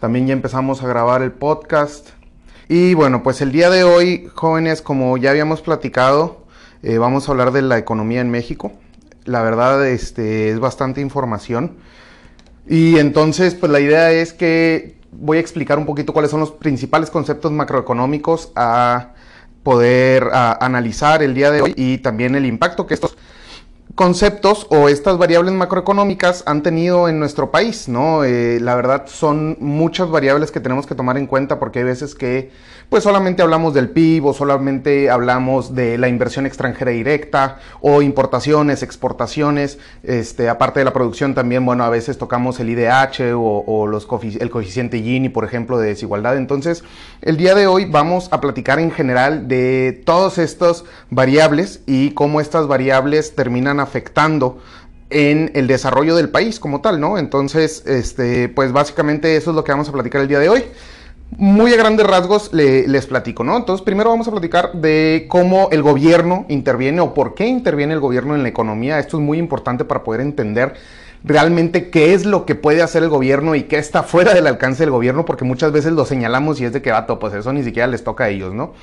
También ya empezamos a grabar el podcast. Y bueno, pues el día de hoy, jóvenes, como ya habíamos platicado, eh, vamos a hablar de la economía en México. La verdad, este, es bastante información. Y entonces, pues la idea es que voy a explicar un poquito cuáles son los principales conceptos macroeconómicos a poder analizar el día de hoy y también el impacto que estos conceptos o estas variables macroeconómicas han tenido en nuestro país, ¿no? Eh, la verdad son muchas variables que tenemos que tomar en cuenta porque hay veces que pues solamente hablamos del PIB o solamente hablamos de la inversión extranjera directa o importaciones, exportaciones, este, aparte de la producción también, bueno, a veces tocamos el IDH o, los el coeficiente Gini, por ejemplo, de desigualdad. Entonces, el día de hoy vamos a platicar en general de todas estas variables y cómo estas variables terminan afectando en el desarrollo del país como tal, ¿no? Entonces, este, pues básicamente eso es lo que vamos a platicar el día de hoy muy a grandes rasgos les platico, ¿no? Entonces, primero vamos a platicar de cómo el gobierno interviene o por qué interviene el gobierno en la economía. Esto es muy importante para poder entender realmente qué es lo que puede hacer el gobierno y qué está fuera del alcance del gobierno, porque muchas veces lo señalamos y es de que, vato, pues eso ni siquiera les toca a ellos, ¿no?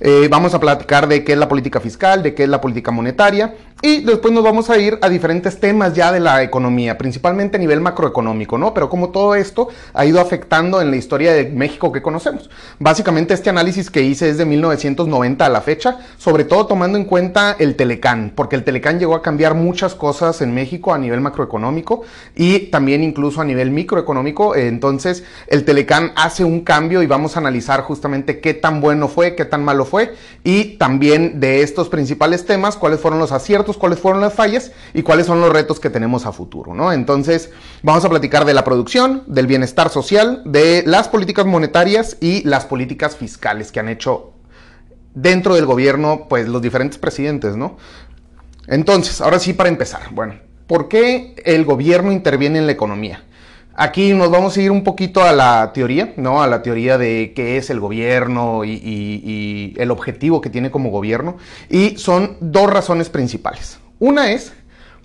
Eh, vamos a platicar de qué es la política fiscal, de qué es la política monetaria y después nos vamos a ir a diferentes temas ya de la economía, principalmente a nivel macroeconómico, ¿no? Pero como todo esto ha ido afectando en la historia de México que conocemos. Básicamente este análisis que hice es de 1990 a la fecha, sobre todo tomando en cuenta el Telecán, porque el Telecán llegó a cambiar muchas cosas en México a nivel macroeconómico y también incluso a nivel microeconómico. Entonces el Telecán hace un cambio y vamos a analizar justamente qué tan bueno fue, qué tan malo fue y también de estos principales temas, cuáles fueron los aciertos, cuáles fueron las fallas y cuáles son los retos que tenemos a futuro, ¿no? Entonces, vamos a platicar de la producción, del bienestar social, de las políticas monetarias y las políticas fiscales que han hecho dentro del gobierno, pues los diferentes presidentes, ¿no? Entonces, ahora sí para empezar, bueno, ¿por qué el gobierno interviene en la economía? Aquí nos vamos a ir un poquito a la teoría, ¿no? A la teoría de qué es el gobierno y, el objetivo que tiene como gobierno. Y son dos razones principales. Una es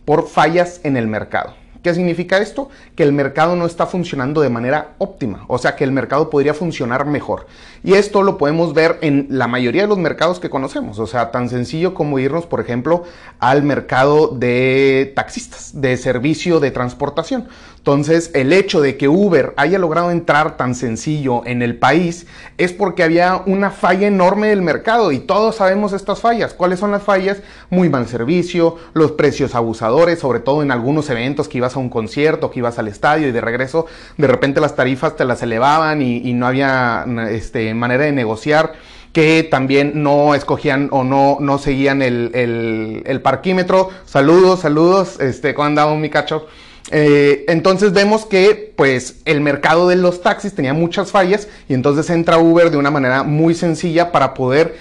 por fallas en el mercado. ¿Qué significa esto? Que el mercado no está funcionando de manera óptima, o sea que el mercado podría funcionar mejor. Y esto lo podemos ver en la mayoría de los mercados que conocemos, o sea, tan sencillo como irnos, por ejemplo, al mercado de taxistas, de servicio de transportación. Entonces, el hecho de que Uber haya logrado entrar tan sencillo en el país es porque había una falla enorme del mercado y todos sabemos estas fallas. ¿Cuáles son las fallas? Muy mal servicio, los precios abusadores, sobre todo en algunos eventos que ibas a un concierto, que ibas al estadio y de regreso, de repente las tarifas te las elevaban y, no había este, manera de negociar que también no escogían o no, no seguían el, parquímetro. Saludos, saludos, este, ¿cómo andamos, mi cacho? Eh, entonces vemos que pues el mercado de los taxis tenía muchas fallas y entonces entra Uber de una manera muy sencilla para poder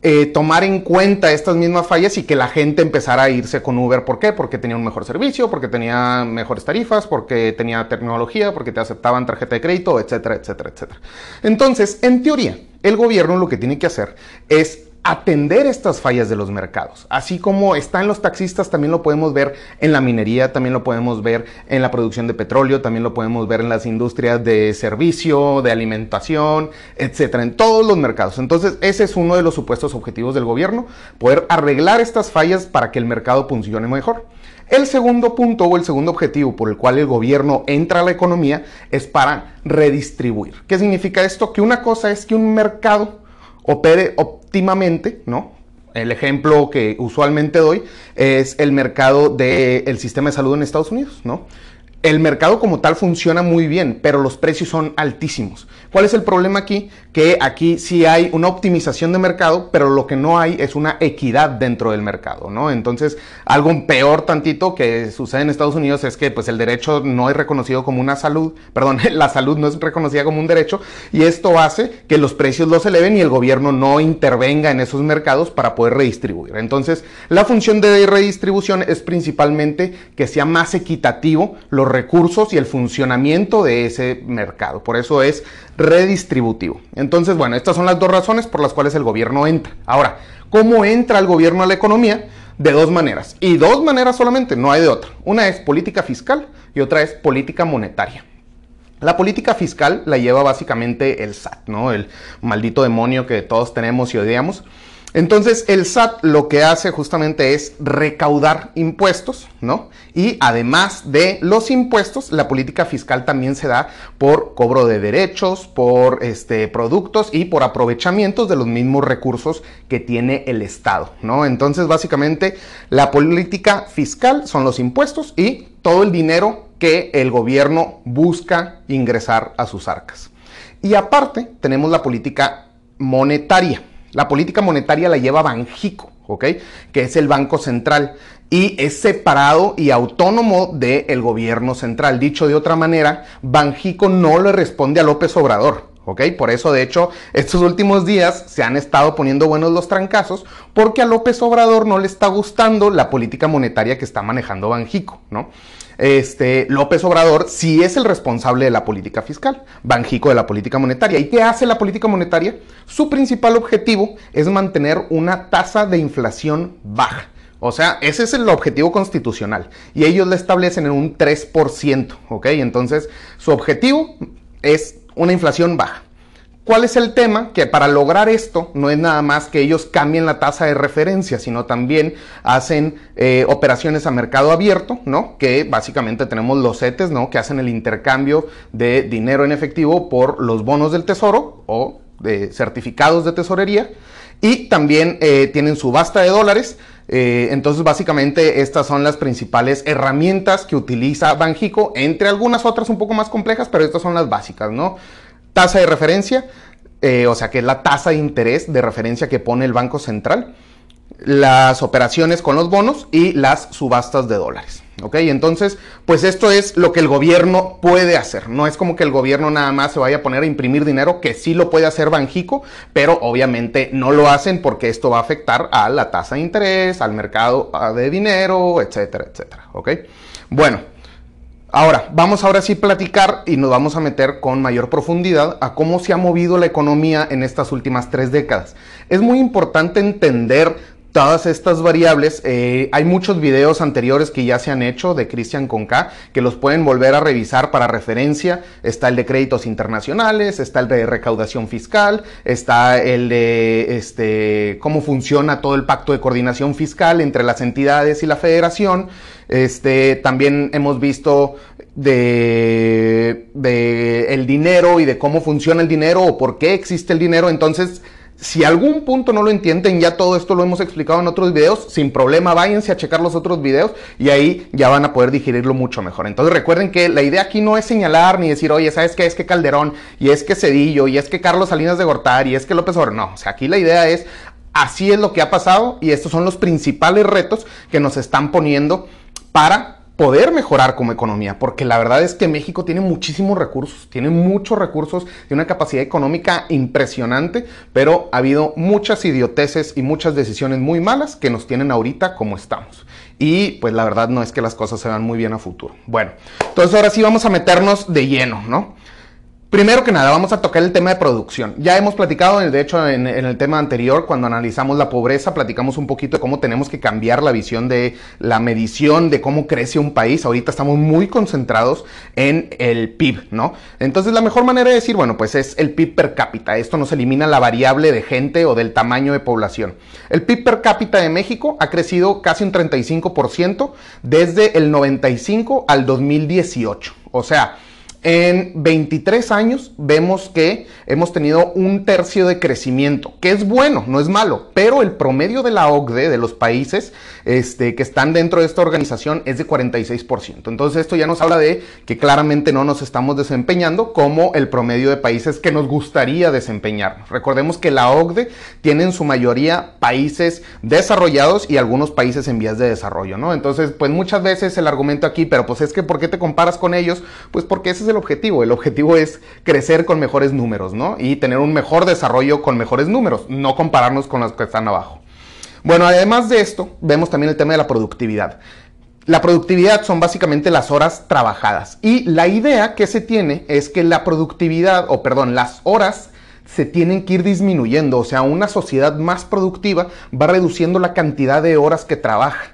eh, tomar en cuenta estas mismas fallas y que la gente empezara a irse con Uber. ¿Por qué? Porque tenía un mejor servicio, porque tenía mejores tarifas, porque tenía tecnología, porque te aceptaban tarjeta de crédito, etcétera, etcétera, etcétera. Entonces, en teoría, el gobierno lo que tiene que hacer es atender estas fallas de los mercados. Así como está en los taxistas, también lo podemos ver en la minería, también lo podemos ver en la producción de petróleo, también lo podemos ver en las industrias de servicio, de alimentación, etcétera, en todos los mercados. Entonces, ese es uno de los supuestos objetivos del gobierno, poder arreglar estas fallas para que el mercado funcione mejor. El segundo punto o el segundo objetivo por el cual el gobierno entra a la economía es para redistribuir. ¿Qué significa esto? Que una cosa es que un mercado opere óptimamente, ¿no? El ejemplo que usualmente doy es el mercado del sistema de salud en Estados Unidos, ¿no? El mercado como tal funciona muy bien, pero los precios son altísimos. ¿Cuál es el problema aquí? Que aquí sí hay una optimización de mercado, pero lo que no hay es una equidad dentro del mercado, ¿no? Entonces, algo peor tantito que sucede en Estados Unidos es que pues el derecho no es reconocido como una salud, perdón, la salud no es reconocida como un derecho y esto hace que los precios los eleven y el gobierno no intervenga en esos mercados para poder redistribuir. Entonces, la función de redistribución es principalmente que sea más equitativo los recursos y el funcionamiento de ese mercado. Por eso es redistributivo. Entonces, bueno, estas son las dos razones por las cuales el gobierno entra. Ahora, ¿cómo entra el gobierno a la economía? De dos maneras. Y dos maneras solamente, no hay de otra. Una es política fiscal y otra es política monetaria. La política fiscal la lleva básicamente el SAT, ¿no? El maldito demonio que todos tenemos y odiamos. Entonces el SAT lo que hace justamente es recaudar impuestos, ¿no? Y además de los impuestos, la política fiscal también se da por cobro de derechos, por este, productos y por aprovechamientos de los mismos recursos que tiene el Estado, ¿no? Entonces básicamente la política fiscal son los impuestos y todo el dinero que el gobierno busca ingresar a sus arcas. Y aparte tenemos la política monetaria. La política monetaria la lleva Banjico, ¿ok? Que es el Banco Central y es separado y autónomo del gobierno central. Dicho de otra manera, Banjico no le responde a López Obrador. ¿Ok? Por eso, de hecho, estos últimos días se han estado poniendo buenos los trancazos porque a López Obrador no le está gustando la política monetaria que está manejando Banjico, ¿no? Este, López Obrador sí es el responsable de la política fiscal, Banjico de la política monetaria. ¿Y qué hace la política monetaria? Su principal objetivo es mantener una tasa de inflación baja. O sea, ese es el objetivo constitucional. Y ellos le establecen en un 3%, ¿ok? Entonces, su objetivo es una inflación baja. ¿Cuál es el tema? Que para lograr esto no es nada más que ellos cambien la tasa de referencia, sino también hacen eh, operaciones a mercado abierto, ¿no? Que básicamente tenemos los CETES, ¿no? Que hacen el intercambio de dinero en efectivo por los bonos del tesoro o de certificados de tesorería. Y también eh, tienen subasta de dólares. Eh, entonces, básicamente, estas son las principales herramientas que utiliza Banjico, entre algunas otras un poco más complejas, pero estas son las básicas, ¿no? Tasa de referencia, eh, o sea que es la tasa de interés de referencia que pone el Banco Central, las operaciones con los bonos y las subastas de dólares. ¿Ok? Entonces, pues esto es lo que el gobierno puede hacer. No es como que el gobierno nada más se vaya a poner a imprimir dinero, que sí lo puede hacer Banjico, pero obviamente no lo hacen porque esto va a afectar a la tasa de interés, al mercado de dinero, etcétera, etcétera. ¿Ok? Bueno, Ahora, vamos ahora sí a platicar y nos vamos a meter con mayor profundidad a cómo se ha movido la economía en estas últimas tres décadas. Es muy importante entender todas estas variables. Eh, hay muchos videos anteriores que ya se han hecho de Cristian Conca que los pueden volver a revisar para referencia. Está el de créditos internacionales, está el de recaudación fiscal, está el de este, cómo funciona todo el pacto de coordinación fiscal entre las entidades y la federación. Este, también hemos visto de, de el dinero y de cómo funciona el dinero o por qué existe el dinero. Entonces, si algún punto no lo entienden, ya todo esto lo hemos explicado en otros videos, sin problema, váyanse a checar los otros videos y ahí ya van a poder digerirlo mucho mejor. Entonces recuerden que la idea aquí no es señalar ni decir, oye, ¿sabes qué? Es que Calderón, y es que Cedillo, y es que Carlos Salinas de Gortari, y es que López Obrador. No, o sea, aquí la idea es, así es lo que ha pasado y estos son los principales retos que nos están poniendo para poder mejorar como economía, porque la verdad es que México tiene muchísimos recursos, tiene muchos recursos, tiene una capacidad económica impresionante, pero ha habido muchas idioteces y muchas decisiones muy malas que nos tienen ahorita como estamos. Y pues la verdad no es que las cosas se vean muy bien a futuro. Bueno, entonces ahora sí vamos a meternos de lleno, ¿no? Primero que nada, vamos a tocar el tema de producción. Ya hemos platicado, de hecho, en, el tema anterior, cuando analizamos la pobreza, platicamos un poquito de cómo tenemos que cambiar la visión de la medición de cómo crece un país. Ahorita estamos muy concentrados en el PIB, ¿no? Entonces, la mejor manera de decir, bueno, pues es el PIB per cápita. Esto nos elimina la variable de gente o del tamaño de población. El PIB per cápita de México ha crecido casi un 35% desde el 95 al 2018. O sea, en 23 años vemos que hemos tenido un tercio de crecimiento, que es bueno, no es malo, pero el promedio de la OCDE, de los países este, que están dentro de esta organización, es de 46%. Entonces esto ya nos habla de que claramente no nos estamos desempeñando como el promedio de países que nos gustaría desempeñarnos. Recordemos que la OCDE tiene en su mayoría países desarrollados y algunos países en vías de desarrollo, ¿no? Entonces, pues muchas veces el argumento aquí, pero pues es que ¿por qué te comparas con ellos? Pues porque ese es el objetivo. El objetivo es crecer con mejores números, ¿no? Y tener un mejor desarrollo con mejores números, no compararnos con los que están abajo. Bueno, además de esto, vemos también el tema de la productividad. La productividad son básicamente las horas trabajadas. Y la idea que se tiene es que la productividad, o perdón, las horas se tienen que ir disminuyendo. O sea, una sociedad más productiva va reduciendo la cantidad de horas que trabaja.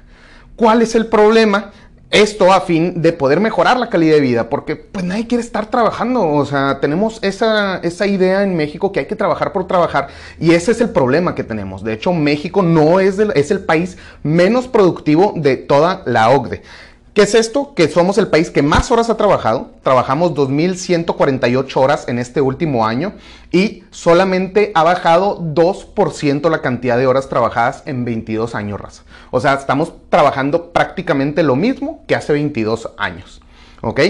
¿Cuál es el problema? Esto a fin de poder mejorar la calidad de vida, porque pues nadie quiere estar trabajando, o sea, tenemos esa, esa idea en México que hay que trabajar por trabajar y ese es el problema que tenemos. De hecho, México no es, es el país menos productivo de toda la OCDE. ¿Qué es esto? Que somos el país que más horas ha trabajado. Trabajamos 2.148 horas en este último año y solamente ha bajado 2% la cantidad de horas trabajadas en 22 años, raza. O sea, estamos trabajando prácticamente lo mismo que hace 22 años. ¿Ok?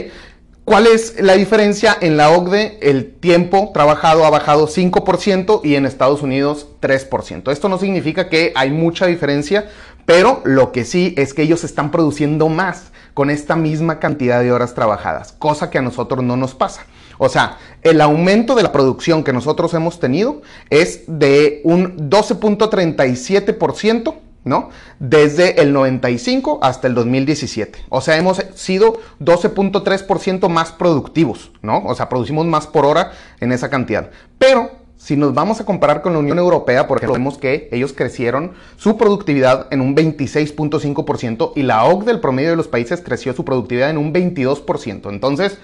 ¿Cuál es la diferencia? En la OCDE el tiempo trabajado ha bajado 5% y en Estados Unidos 3%. Esto no significa que hay mucha diferencia, pero lo que sí es que ellos están produciendo más con esta misma cantidad de horas trabajadas, cosa que a nosotros no nos pasa. O sea, el aumento de la producción que nosotros hemos tenido es de un 12.37%. ¿no? Desde el 95 hasta el 2017. O sea, hemos sido 12.3% más productivos, ¿no? O sea, producimos más por hora en esa cantidad. Pero si nos vamos a comparar con la Unión Europea, por ejemplo, vemos que ellos crecieron su productividad en un 26.5% y la OCDE, del promedio de los países, creció su productividad en un 22%. Entonces,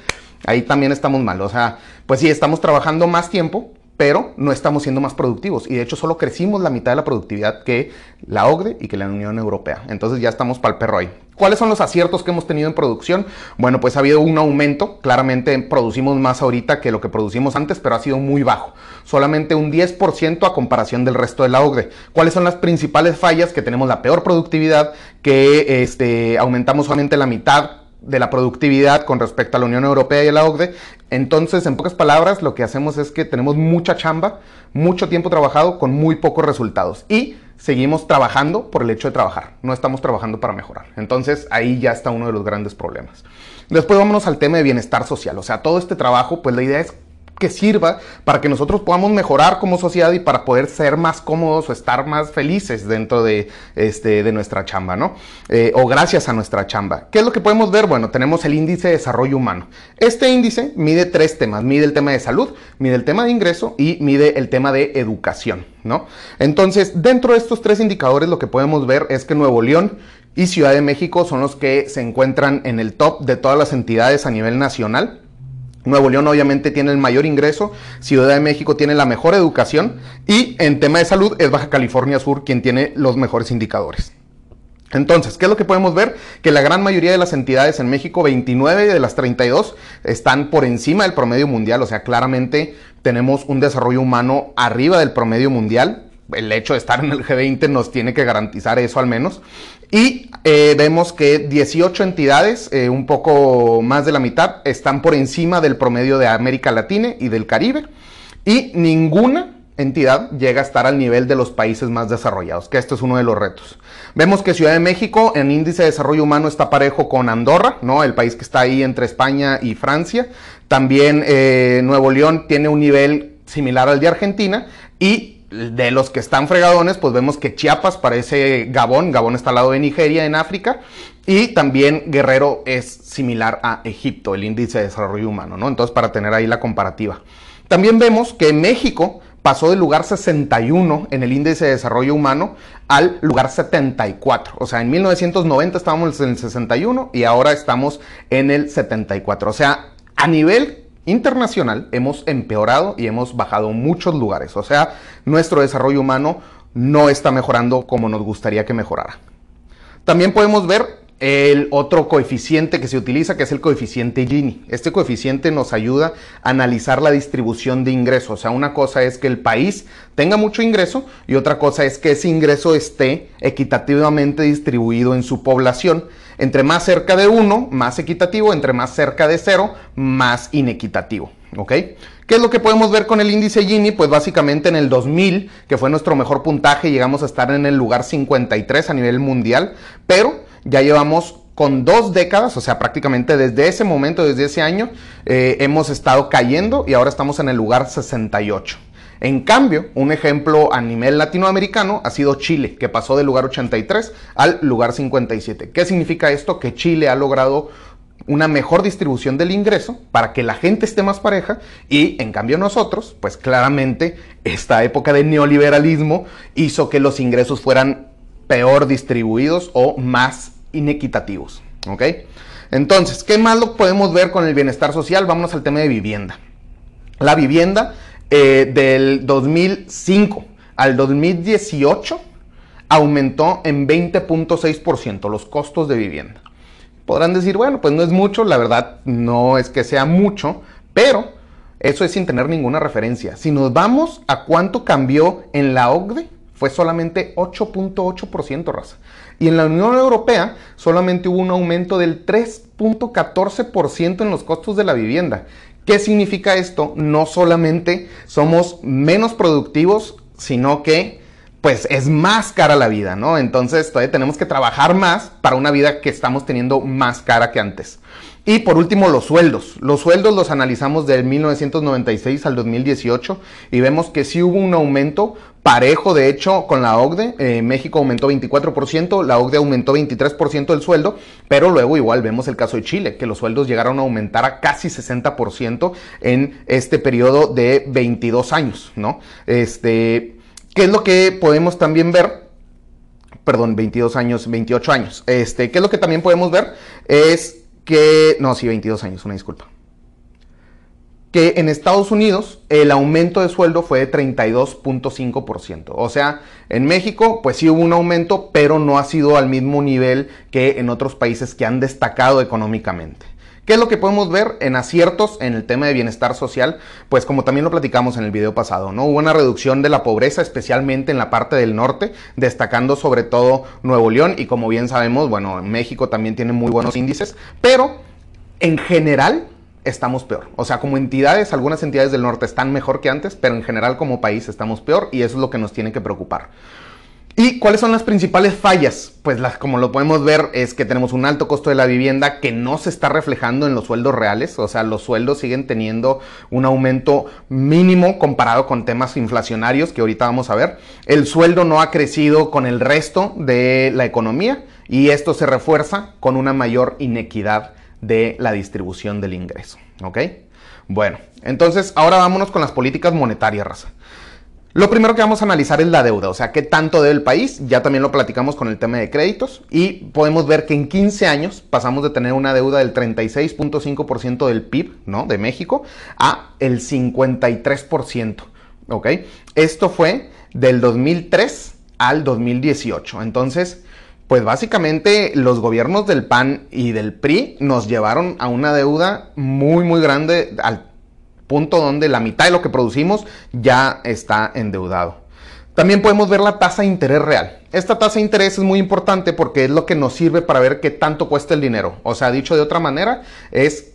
ahí también estamos mal. O sea, pues sí, estamos trabajando más tiempo, pero no estamos siendo más productivos. Y de hecho solo crecimos la mitad de la productividad que la OCDE y que la Unión Europea. Entonces ya estamos para el perro ahí. ¿Cuáles son los aciertos que hemos tenido en producción? Bueno, pues ha habido un aumento. Claramente producimos más ahorita que lo que producimos antes, pero ha sido muy bajo. Solamente un 10% a comparación del resto de la OCDE. ¿Cuáles son las principales fallas? Que tenemos la peor productividad, que este, aumentamos solamente la mitad de la productividad con respecto a la Unión Europea y a la OCDE. Entonces, en pocas palabras, lo que hacemos es que tenemos mucha chamba, mucho tiempo trabajado con muy pocos resultados. Y seguimos trabajando por el hecho de trabajar. No estamos trabajando para mejorar. Entonces, ahí ya está uno de los grandes problemas. Después vámonos al tema de bienestar social. O sea, todo este trabajo, pues la idea es que sirva para que nosotros podamos mejorar como sociedad y para poder ser más cómodos o estar más felices dentro de, este, de nuestra chamba, ¿no? Eh, o gracias a nuestra chamba. ¿Qué es lo que podemos ver? Bueno, tenemos el índice de desarrollo humano. Este índice mide tres temas. Mide el tema de salud, mide el tema de ingreso y mide el tema de educación, ¿no? Entonces, dentro de estos tres indicadores lo que podemos ver es que Nuevo León y Ciudad de México son los que se encuentran en el top de todas las entidades a nivel nacional. Nuevo León obviamente tiene el mayor ingreso, Ciudad de México tiene la mejor educación y en tema de salud es Baja California Sur quien tiene los mejores indicadores. Entonces, ¿qué es lo que podemos ver? Que la gran mayoría de las entidades en México, 29 de las 32, están por encima del promedio mundial, o sea, claramente tenemos un desarrollo humano arriba del promedio mundial. El hecho de estar en el G20 nos tiene que garantizar eso al menos. Y eh, vemos que 18 entidades, eh, un poco más de la mitad, están por encima del promedio de América Latina y del Caribe. Y ninguna entidad llega a estar al nivel de los países más desarrollados, que esto es uno de los retos. Vemos que Ciudad de México en índice de desarrollo humano está parejo con Andorra, ¿no? El país que está ahí entre España y Francia. También eh, Nuevo León tiene un nivel similar al de Argentina y de los que están fregadones, pues vemos que Chiapas parece Gabón, Gabón está al lado de Nigeria en África, y también Guerrero es similar a Egipto, el índice de desarrollo humano, ¿no? Entonces, para tener ahí la comparativa. También vemos que México pasó del lugar 61 en el índice de desarrollo humano al lugar 74. O sea, en 1990 estábamos en el 61 y ahora estamos en el 74. O sea, a nivel internacional hemos empeorado y hemos bajado muchos lugares. O sea, nuestro desarrollo humano no está mejorando como nos gustaría que mejorara. También podemos ver el otro coeficiente que se utiliza, que es el coeficiente Gini. Este coeficiente nos ayuda a analizar la distribución de ingresos. O sea, una cosa es que el país tenga mucho ingreso y otra cosa es que ese ingreso esté equitativamente distribuido en su población. Entre más cerca de 1, más equitativo, entre más cerca de 0, más inequitativo. ¿Ok? ¿Qué es lo que podemos ver con el índice Gini? Pues básicamente en el 2000, que fue nuestro mejor puntaje, llegamos a estar en el lugar 53 a nivel mundial, pero ya llevamos con dos décadas, o sea, prácticamente desde ese momento, desde ese año, eh, hemos estado cayendo y ahora estamos en el lugar 68. En cambio, un ejemplo a nivel latinoamericano ha sido Chile, que pasó del lugar 83 al lugar 57. ¿Qué significa esto? Que Chile ha logrado una mejor distribución del ingreso para que la gente esté más pareja y en cambio nosotros, pues claramente esta época de neoliberalismo hizo que los ingresos fueran peor distribuidos o más inequitativos. ¿Ok? Entonces, ¿qué más lo podemos ver con el bienestar social? Vámonos al tema de vivienda. La vivienda eh, del 2005 al 2018 aumentó en 20.6% los costos de vivienda. Podrán decir, bueno, pues no es mucho, la verdad no es que sea mucho, pero eso es sin tener ninguna referencia. Si nos vamos a cuánto cambió en la OCDE, fue solamente 8.8% raza. Y en la Unión Europea solamente hubo un aumento del 3.14% en los costos de la vivienda. ¿Qué significa esto? No solamente somos menos productivos, sino que pues es más cara la vida, ¿no? Entonces todavía tenemos que trabajar más para una vida que estamos teniendo más cara que antes. Y por último, los sueldos. Los sueldos los analizamos del 1996 al 2018 y vemos que sí hubo un aumento parejo, de hecho, con la OCDE. Eh, México aumentó 24%, la OCDE aumentó 23% del sueldo, pero luego igual vemos el caso de Chile, que los sueldos llegaron a aumentar a casi 60% en este periodo de 22 años, ¿no? Este, ¿Qué es lo que podemos también ver? Perdón, 22 años, 28 años. Este, ¿Qué es lo que también podemos ver? Es que, no, sí, 22 años, una disculpa. Que en Estados Unidos el aumento de sueldo fue de 32.5%. O sea, en México pues sí hubo un aumento, pero no ha sido al mismo nivel que en otros países que han destacado económicamente. ¿Qué es lo que podemos ver en aciertos en el tema de bienestar social? Pues como también lo platicamos en el video pasado, ¿no? Hubo una reducción de la pobreza, especialmente en la parte del norte, destacando sobre todo Nuevo León y como bien sabemos, bueno, México también tiene muy buenos índices, pero en general estamos peor. O sea, como entidades, algunas entidades del norte están mejor que antes, pero en general como país estamos peor y eso es lo que nos tiene que preocupar. ¿Y cuáles son las principales fallas? Pues como lo podemos ver es que tenemos un alto costo de la vivienda que no se está reflejando en los sueldos reales, o sea, los sueldos siguen teniendo un aumento mínimo comparado con temas inflacionarios que ahorita vamos a ver. El sueldo no ha crecido con el resto de la economía y esto se refuerza con una mayor inequidad de la distribución del ingreso, ¿ok? Bueno, entonces ahora vámonos con las políticas monetarias, raza. Lo primero que vamos a analizar es la deuda, o sea, qué tanto debe el país. Ya también lo platicamos con el tema de créditos y podemos ver que en 15 años pasamos de tener una deuda del 36.5% del PIB, ¿no? De México a el 53%, ¿ok? Esto fue del 2003 al 2018. Entonces, pues básicamente los gobiernos del PAN y del PRI nos llevaron a una deuda muy, muy grande al punto donde la mitad de lo que producimos ya está endeudado. También podemos ver la tasa de interés real. Esta tasa de interés es muy importante porque es lo que nos sirve para ver qué tanto cuesta el dinero. O sea, dicho de otra manera, es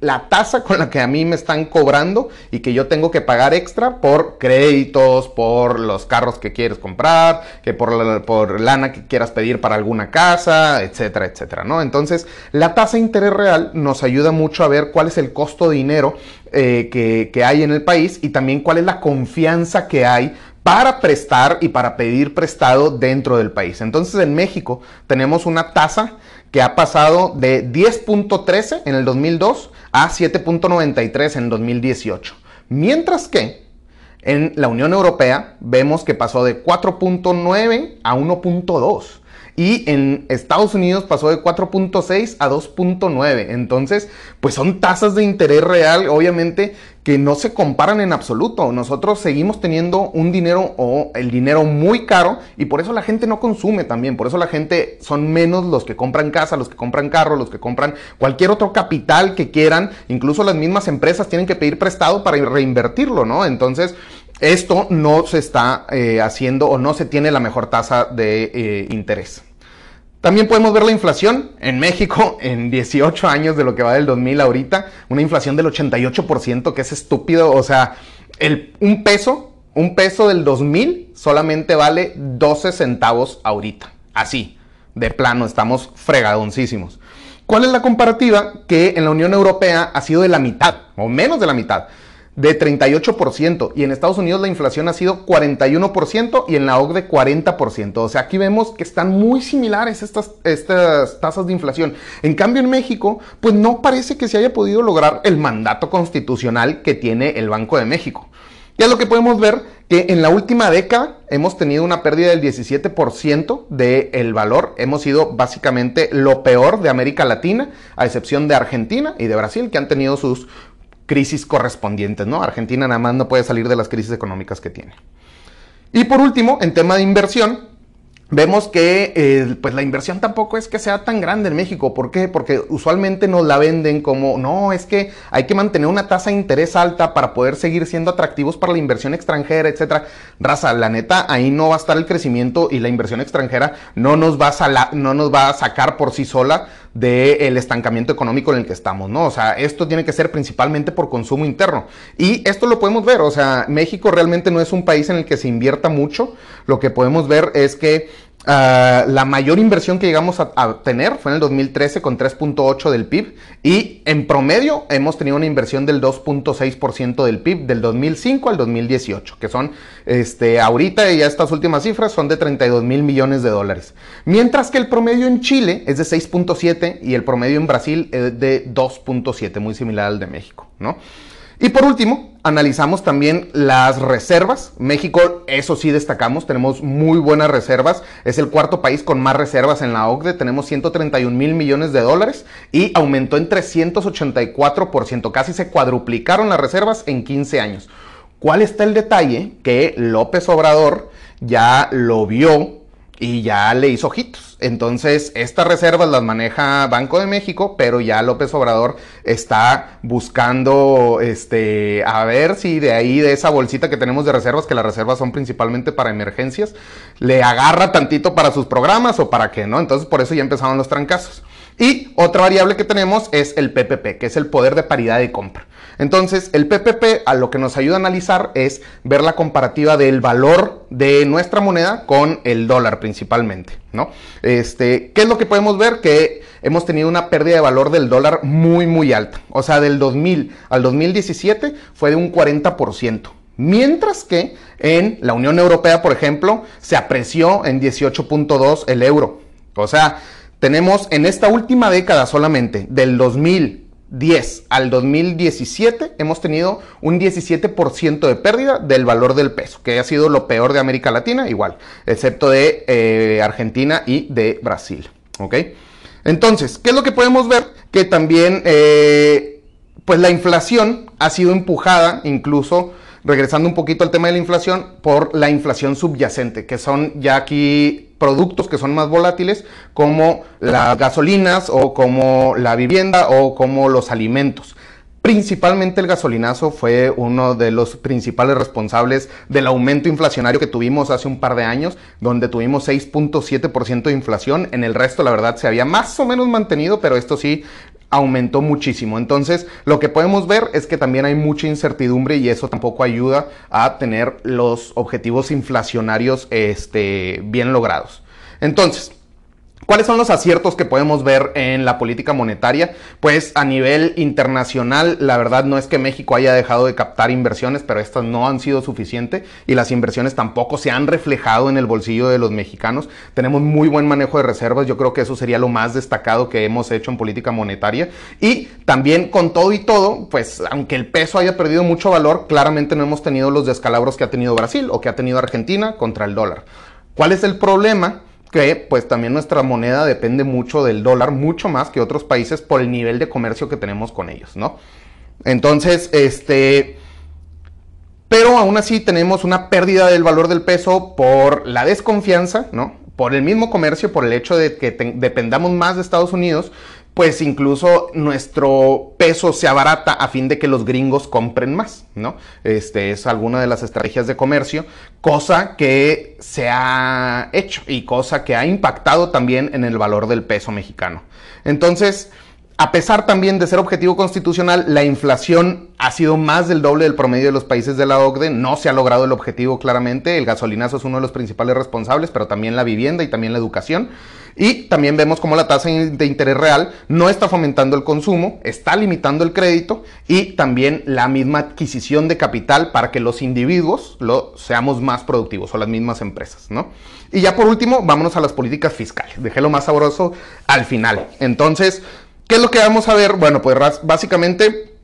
la tasa con la que a mí me están cobrando y que yo tengo que pagar extra por créditos, por los carros que quieres comprar, que por, por lana que quieras pedir para alguna casa, etcétera, etcétera, ¿no? Entonces, la tasa de interés real nos ayuda mucho a ver cuál es el costo de dinero eh, que, que hay en el país y también cuál es la confianza que hay para prestar y para pedir prestado dentro del país. Entonces, en México tenemos una tasa que ha pasado de 10.13 en el 2002 a 7.93 en 2018. Mientras que en la Unión Europea vemos que pasó de 4.9 a 1.2. Y en Estados Unidos pasó de 4.6 a 2.9. Entonces, pues son tasas de interés real, obviamente, que no se comparan en absoluto. Nosotros seguimos teniendo un dinero o el dinero muy caro y por eso la gente no consume también. Por eso la gente son menos los que compran casa, los que compran carro, los que compran cualquier otro capital que quieran. Incluso las mismas empresas tienen que pedir prestado para reinvertirlo, ¿no? Entonces, esto no se está eh, haciendo o no se tiene la mejor tasa de eh, interés. También podemos ver la inflación en México en 18 años de lo que va del 2000 ahorita, una inflación del 88%, que es estúpido, o sea, un peso, un peso del 2000 solamente vale 12 centavos ahorita, así, de plano, estamos fregadoncísimos. ¿Cuál es la comparativa? Que en la Unión Europea ha sido de la mitad, o menos de la mitad. De 38% y en Estados Unidos la inflación ha sido 41% y en la OCDE 40%. O sea, aquí vemos que están muy similares estas, estas tasas de inflación. En cambio, en México, pues no parece que se haya podido lograr el mandato constitucional que tiene el Banco de México. Ya lo que podemos ver que en la última década hemos tenido una pérdida del 17% del valor. Hemos sido básicamente lo peor de América Latina, a excepción de Argentina y de Brasil, que han tenido sus crisis correspondientes, ¿no? Argentina nada más no puede salir de las crisis económicas que tiene. Y por último, en tema de inversión, vemos que eh, pues la inversión tampoco es que sea tan grande en México. ¿Por qué? Porque usualmente nos la venden como, no, es que hay que mantener una tasa de interés alta para poder seguir siendo atractivos para la inversión extranjera, etcétera. Raza, la neta, ahí no va a estar el crecimiento y la inversión extranjera no nos va a, no nos va a sacar por sí sola del estancamiento económico en el que estamos, ¿no? O sea, esto tiene que ser principalmente por consumo interno. Y esto lo podemos ver, o sea, México realmente no es un país en el que se invierta mucho. Lo que podemos ver es que Ah, la mayor inversión que llegamos a, tener fue en el 2013 con 3.8 del PIB y en promedio hemos tenido una inversión del 2.6% del PIB del 2005 al 2018, que son este, ahorita ya estas últimas cifras son de 32 mil millones de dólares. Mientras que el promedio en Chile es de 6.7 y el promedio en Brasil es de 2.7, muy similar al de México, ¿no? Y por último, analizamos también las reservas. México, eso sí destacamos, tenemos muy buenas reservas. Es el cuarto país con más reservas en la OCDE. Tenemos 131 mil millones de dólares y aumentó en 384%. Casi se cuadruplicaron las reservas en 15 años. ¿Cuál está el detalle? Que López Obrador ya lo vio y ya le hizo ojitos. Entonces, estas reservas las maneja Banco de México, pero ya López Obrador está buscando, este, a ver si de ahí, de esa bolsita que tenemos de reservas, que las reservas son principalmente para emergencias, le agarra tantito para sus programas o para qué, ¿no? Entonces, por eso ya empezaron los trancazos. Y otra variable que tenemos es el PPP, que es el poder de paridad de compra. Entonces, el PPP a lo que nos ayuda a analizar es ver la comparativa del valor de nuestra moneda con el dólar principalmente, ¿no? Este, ¿qué es lo que podemos ver? Que hemos tenido una pérdida de valor del dólar muy muy alta. O sea, del 2000 al 2017 fue de un 40%. Mientras que en la Unión Europea, por ejemplo, se apreció en 18.2 el euro. O sea, tenemos en esta última década solamente, del 2000 10 al 2017 hemos tenido un 17% de pérdida del valor del peso, que ha sido lo peor de América Latina, igual, excepto de eh, Argentina y de Brasil. Entonces, ¿qué es lo que podemos ver? Que también, eh, pues la inflación ha sido empujada incluso regresando un poquito al tema de la inflación, por la inflación subyacente, que son ya aquí productos que son más volátiles, como las gasolinas o como la vivienda o como los alimentos. Principalmente el gasolinazo fue uno de los principales responsables del aumento inflacionario que tuvimos hace un par de años, donde tuvimos 6.7% de inflación. En el resto, la verdad, se había más o menos mantenido, pero esto sí aumentó muchísimo. Entonces, lo que podemos ver es que también hay mucha incertidumbre y eso tampoco ayuda a tener los objetivos inflacionarios este, bien logrados. Entonces, ¿Cuáles son los aciertos que podemos ver en la política monetaria? Pues a nivel internacional, la verdad no es que México haya dejado de captar inversiones, pero estas no han sido suficientes y las inversiones tampoco se han reflejado en el bolsillo de los mexicanos. Tenemos muy buen manejo de reservas, yo creo que eso sería lo más destacado que hemos hecho en política monetaria. Y también con todo y todo, pues aunque el peso haya perdido mucho valor, claramente no hemos tenido los descalabros que ha tenido Brasil o que ha tenido Argentina contra el dólar. ¿Cuál es el problema? Que pues también nuestra moneda depende mucho del dólar, mucho más que otros países por el nivel de comercio que tenemos con ellos, ¿no? Entonces, este, pero aún así tenemos una pérdida del valor del peso por la desconfianza, ¿no? Por el mismo comercio, por el hecho de que dependamos más de Estados Unidos, pues incluso nuestro peso se abarata a fin de que los gringos compren más, ¿no? Este es alguna de las estrategias de comercio, cosa que se ha hecho y cosa que ha impactado también en el valor del peso mexicano. Entonces, A pesar también de ser objetivo constitucional, la inflación ha sido más del doble del promedio de los países de la OCDE. No se ha logrado el objetivo claramente. El gasolinazo es uno de los principales responsables, pero también la vivienda y también la educación. Y también vemos como la tasa de interés real no está fomentando el consumo, está limitando el crédito y también la misma adquisición de capital para que los individuos lo, seamos más productivos o las mismas empresas, ¿no? Y ya por último, vámonos a las políticas fiscales. Dejé lo más sabroso al final. Entonces, ¿Qué es lo que vamos a ver? Bueno, pues básicamente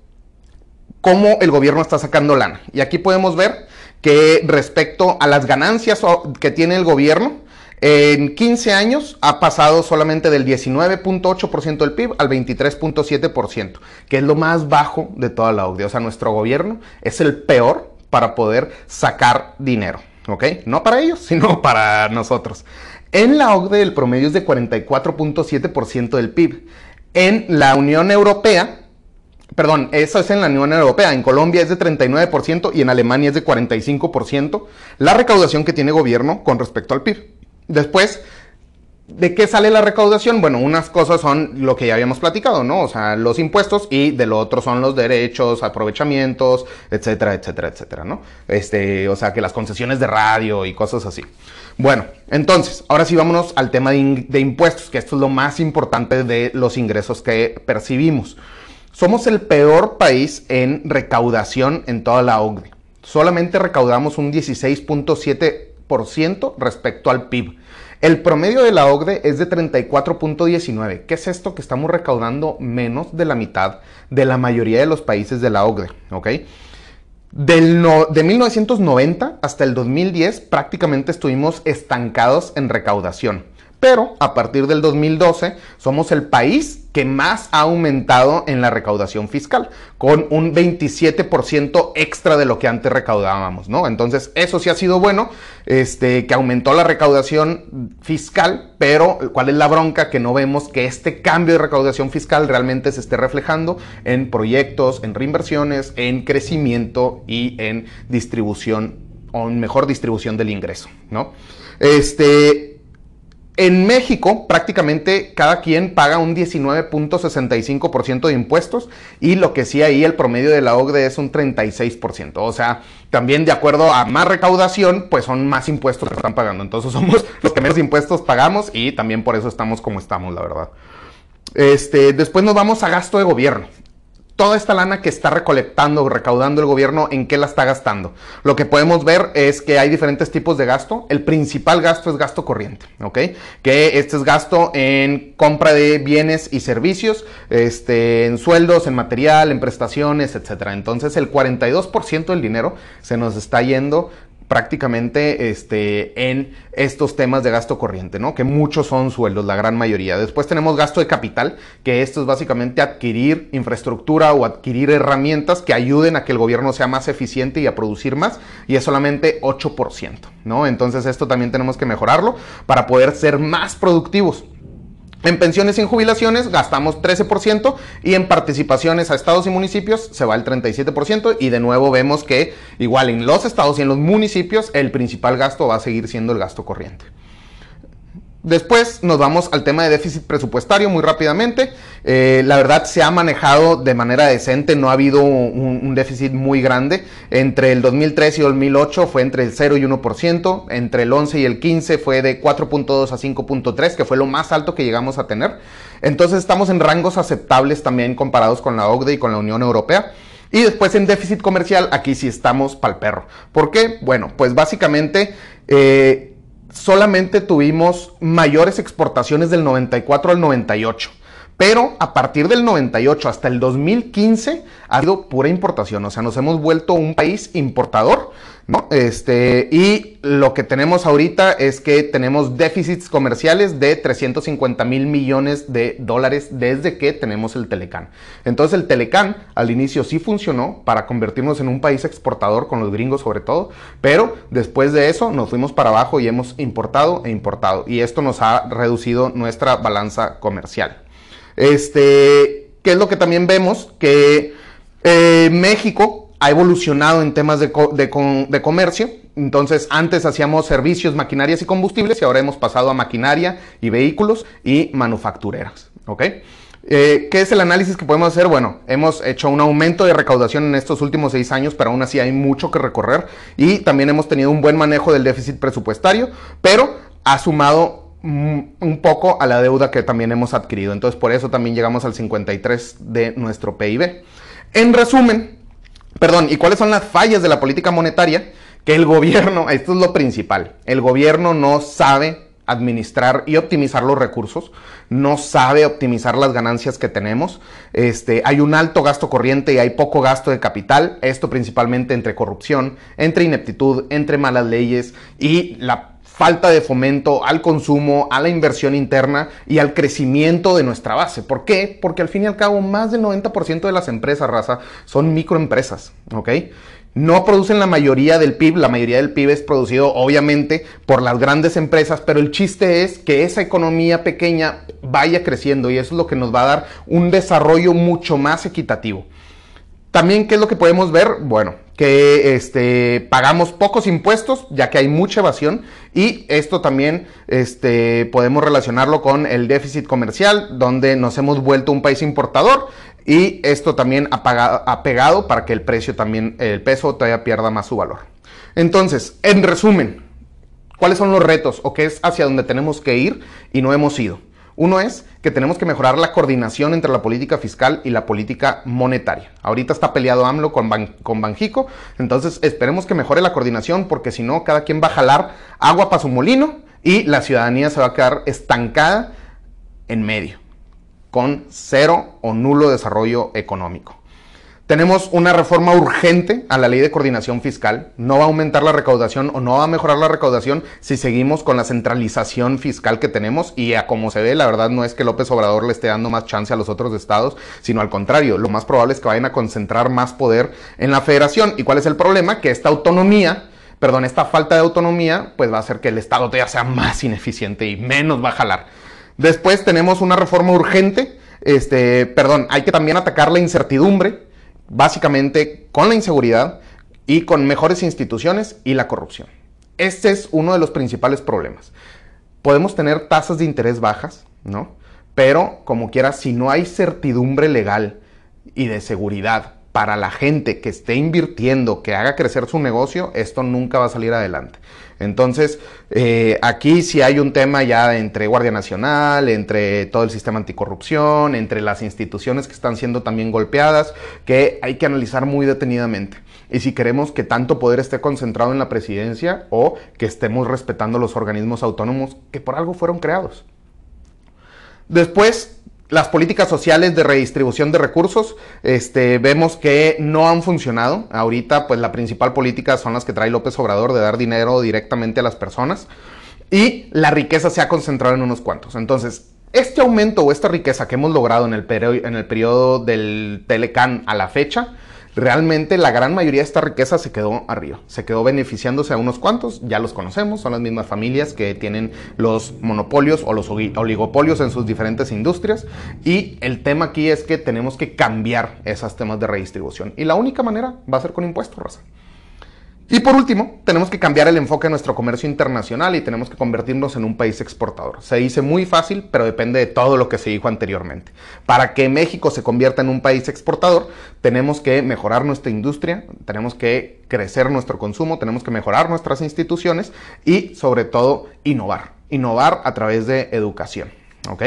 cómo el gobierno está sacando lana. Y aquí podemos ver que respecto a las ganancias que tiene el gobierno, en 15 años ha pasado solamente del 19.8% del PIB al 23.7%, que es lo más bajo de toda la OCDE. O sea, nuestro gobierno es el peor para poder sacar dinero. ¿Ok? No para ellos, sino para nosotros. En la OCDE el promedio es de 44.7% del PIB. En la Unión Europea, perdón, eso es en la Unión Europea, en Colombia es de 39% y en Alemania es de 45% la recaudación que tiene gobierno con respecto al PIB. Después, ¿de qué sale la recaudación? Bueno, unas cosas son lo que ya habíamos platicado, ¿no? O sea, los impuestos y de lo otro son los derechos, aprovechamientos, etcétera, etcétera, etcétera, ¿no? Este, o sea, que las concesiones de radio y cosas así. Bueno, entonces, ahora sí vámonos al tema de, impuestos, que esto es lo más importante de los ingresos que percibimos. Somos el peor país en recaudación en toda la OCDE. Solamente recaudamos un 16.7% respecto al PIB. El promedio de la OCDE es de 34.19. ¿Qué es esto? Que estamos recaudando menos de la mitad de la mayoría de los países de la OCDE. ¿Ok? De 1990 hasta el 2010 prácticamente estuvimos estancados en recaudación. Pero a partir del 2012 somos el país que más ha aumentado en la recaudación fiscal, con un 27% extra de lo que antes recaudábamos, ¿no? Entonces, eso sí ha sido bueno, este, que aumentó la recaudación fiscal, pero ¿cuál es la bronca? Que no vemos que este cambio de recaudación fiscal realmente se esté reflejando en proyectos, en reinversiones, en crecimiento y en distribución o mejor distribución del ingreso, ¿no? Este, en México, prácticamente cada quien paga un 19.65% de impuestos y lo que sí ahí el promedio de la OCDE es un 36%. O sea, también de acuerdo a más recaudación, pues son más impuestos que están pagando. Entonces somos los que menos impuestos pagamos y también por eso estamos como estamos, la verdad. Este, después nos vamos a gasto de gobierno toda esta lana que está recolectando o recaudando el gobierno, ¿en qué la está gastando? Lo que podemos ver es que hay diferentes tipos de gasto. El principal gasto es gasto corriente, ¿ok? Que este es gasto en compra de bienes y servicios, este, en sueldos, en material, en prestaciones, etc. Entonces el 42% del dinero se nos está yendo prácticamente este, en estos temas de gasto corriente, ¿no? Que muchos son sueldos, la gran mayoría. Después tenemos gasto de capital, que esto es básicamente adquirir infraestructura o adquirir herramientas que ayuden a que el gobierno sea más eficiente y a producir más, y es solamente 8%, ¿no? Entonces esto también tenemos que mejorarlo para poder ser más productivos. En pensiones y en jubilaciones gastamos 13% y en participaciones a estados y municipios se va el 37% y de nuevo vemos que igual en los estados y en los municipios el principal gasto va a seguir siendo el gasto corriente. Después nos vamos al tema de déficit presupuestario muy rápidamente. Eh, la verdad se ha manejado de manera decente, no ha habido un, déficit muy grande. Entre el 2003 y 2008 fue entre el 0 y 1%, entre el 11 y el 15 fue de 4.2 a 5.3, que fue lo más alto que llegamos a tener. Entonces estamos en rangos aceptables también comparados con la OCDE y con la Unión Europea. Y después en déficit comercial, aquí sí estamos pal perro. ¿Por qué? Bueno, pues básicamente... Eh, solamente tuvimos mayores exportaciones del 94 al 98. Pero a partir del 98 hasta el 2015 ha habido pura importación, o sea, nos hemos vuelto un país importador, ¿no? Este, y lo que tenemos ahorita es que tenemos déficits comerciales de 350 mil millones de dólares desde que tenemos el Telecán. Entonces el Telecán al inicio sí funcionó para convertirnos en un país exportador con los gringos sobre todo, pero después de eso nos fuimos para abajo y hemos importado e importado y esto nos ha reducido nuestra balanza comercial. Este, ¿qué es lo que también vemos? Que eh, México ha evolucionado en temas de, comercio. Entonces, antes hacíamos servicios, maquinarias y combustibles y ahora hemos pasado a maquinaria y vehículos y manufactureras. ¿Ok? Eh, ¿Qué es el análisis que podemos hacer? Bueno, hemos hecho un aumento de recaudación en estos últimos seis años, pero aún así hay mucho que recorrer y también hemos tenido un buen manejo del déficit presupuestario, pero ha sumado un poco a la deuda que también hemos adquirido. Entonces, por eso también llegamos al 53 de nuestro PIB. En resumen, perdón, ¿y cuáles son las fallas de la política monetaria? Que el gobierno, esto es lo principal, el gobierno no sabe administrar y optimizar los recursos, no sabe optimizar las ganancias que tenemos. Este, hay un alto gasto corriente y hay poco gasto de capital, esto principalmente entre corrupción, entre ineptitud, entre malas leyes y la falta de fomento al consumo, a la inversión interna y al crecimiento de nuestra base. ¿Por qué? Porque al fin y al cabo más del 90% de las empresas, raza, son microempresas, ¿ok? no producen la mayoría del PIB, la mayoría del PIB es producido obviamente por las grandes empresas, pero el chiste es que esa economía pequeña vaya creciendo y eso es lo que nos va a dar un desarrollo mucho más equitativo. También, ¿qué es lo que podemos ver? Bueno, que este, pagamos pocos impuestos, ya que hay mucha evasión, y esto también este, podemos relacionarlo con el déficit comercial, donde nos hemos vuelto un país importador, y esto también ha, pegado para que el precio también, el peso todavía pierda más su valor. Entonces, en resumen, ¿cuáles son los retos o qué es hacia donde tenemos que ir y no hemos ido? Uno es que tenemos que mejorar la coordinación entre la política fiscal y la política monetaria. Ahorita está peleado AMLO con, con Banjico, entonces esperemos que mejore la coordinación porque si no, cada quien va a jalar agua para su molino y la ciudadanía se va a quedar estancada en medio con cero o nulo desarrollo económico. Tenemos una reforma urgente a la ley de coordinación fiscal. No va a aumentar la recaudación o no va a mejorar la recaudación si seguimos con la centralización fiscal que tenemos. Y a como se ve, la verdad no es que López Obrador le esté dando más chance a los otros estados, sino al contrario. Lo más probable es que vayan a concentrar más poder en la federación. ¿Y cuál es el problema? Que esta autonomía perdón, esta falta de autonomía, pues va a hacer que el Estado todavía sea más ineficiente y menos va a jalar. Después tenemos una reforma urgente, este, perdón, hay que también atacar la incertidumbre, básicamente con la inseguridad y con mejores instituciones y la corrupción. Este es uno de los principales problemas. Podemos tener tasas de interés bajas, ¿no? Pero como quiera, si no hay certidumbre legal y de seguridad para la gente que esté invirtiendo, que haga crecer su negocio, esto nunca va a salir adelante. Entonces, eh, aquí sí hay un tema ya entre Guardia Nacional, entre todo el sistema anticorrupción, entre las instituciones que están siendo también golpeadas, que hay que analizar muy detenidamente. Y si queremos que tanto poder esté concentrado en la presidencia o que estemos respetando los organismos autónomos que por algo fueron creados. Después, las políticas sociales de redistribución de recursos, este, vemos que no han funcionado. Ahorita, pues la principal política son las que trae López Obrador de dar dinero directamente a las personas y la riqueza se ha concentrado en unos cuantos. Entonces, este aumento o esta riqueza que hemos logrado en el, en el periodo del Telecan a la fecha, realmente la gran mayoría de esta riqueza se quedó arriba, se quedó beneficiándose a unos cuantos, ya los conocemos, son las mismas familias que tienen los monopolios o los oligopolios en sus diferentes industrias y el tema aquí es que tenemos que cambiar esos temas de redistribución y la única manera va a ser con impuestos, Rosa. Y por último, tenemos que cambiar el enfoque de nuestro comercio internacional y tenemos que convertirnos en un país exportador. Se dice muy fácil, pero depende de todo lo que se dijo anteriormente. Para que México se convierta en un país exportador, tenemos que mejorar nuestra industria, tenemos que crecer nuestro consumo, tenemos que mejorar nuestras instituciones y sobre todo innovar. Innovar a través de educación. ¿Ok?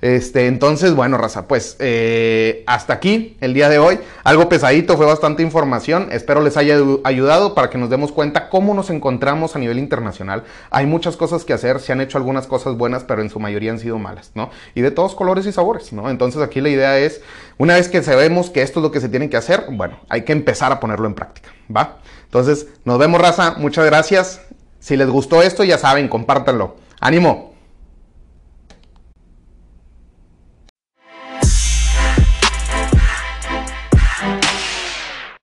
Este, entonces, bueno, raza, pues eh, hasta aquí el día de hoy. Algo pesadito, fue bastante información. Espero les haya ayudado para que nos demos cuenta cómo nos encontramos a nivel internacional. Hay muchas cosas que hacer, se han hecho algunas cosas buenas, pero en su mayoría han sido malas, ¿no? Y de todos colores y sabores, ¿no? Entonces aquí la idea es, una vez que sabemos que esto es lo que se tiene que hacer, bueno, hay que empezar a ponerlo en práctica, ¿va? Entonces, nos vemos, raza. Muchas gracias. Si les gustó esto, ya saben, compártanlo. ¡Ánimo!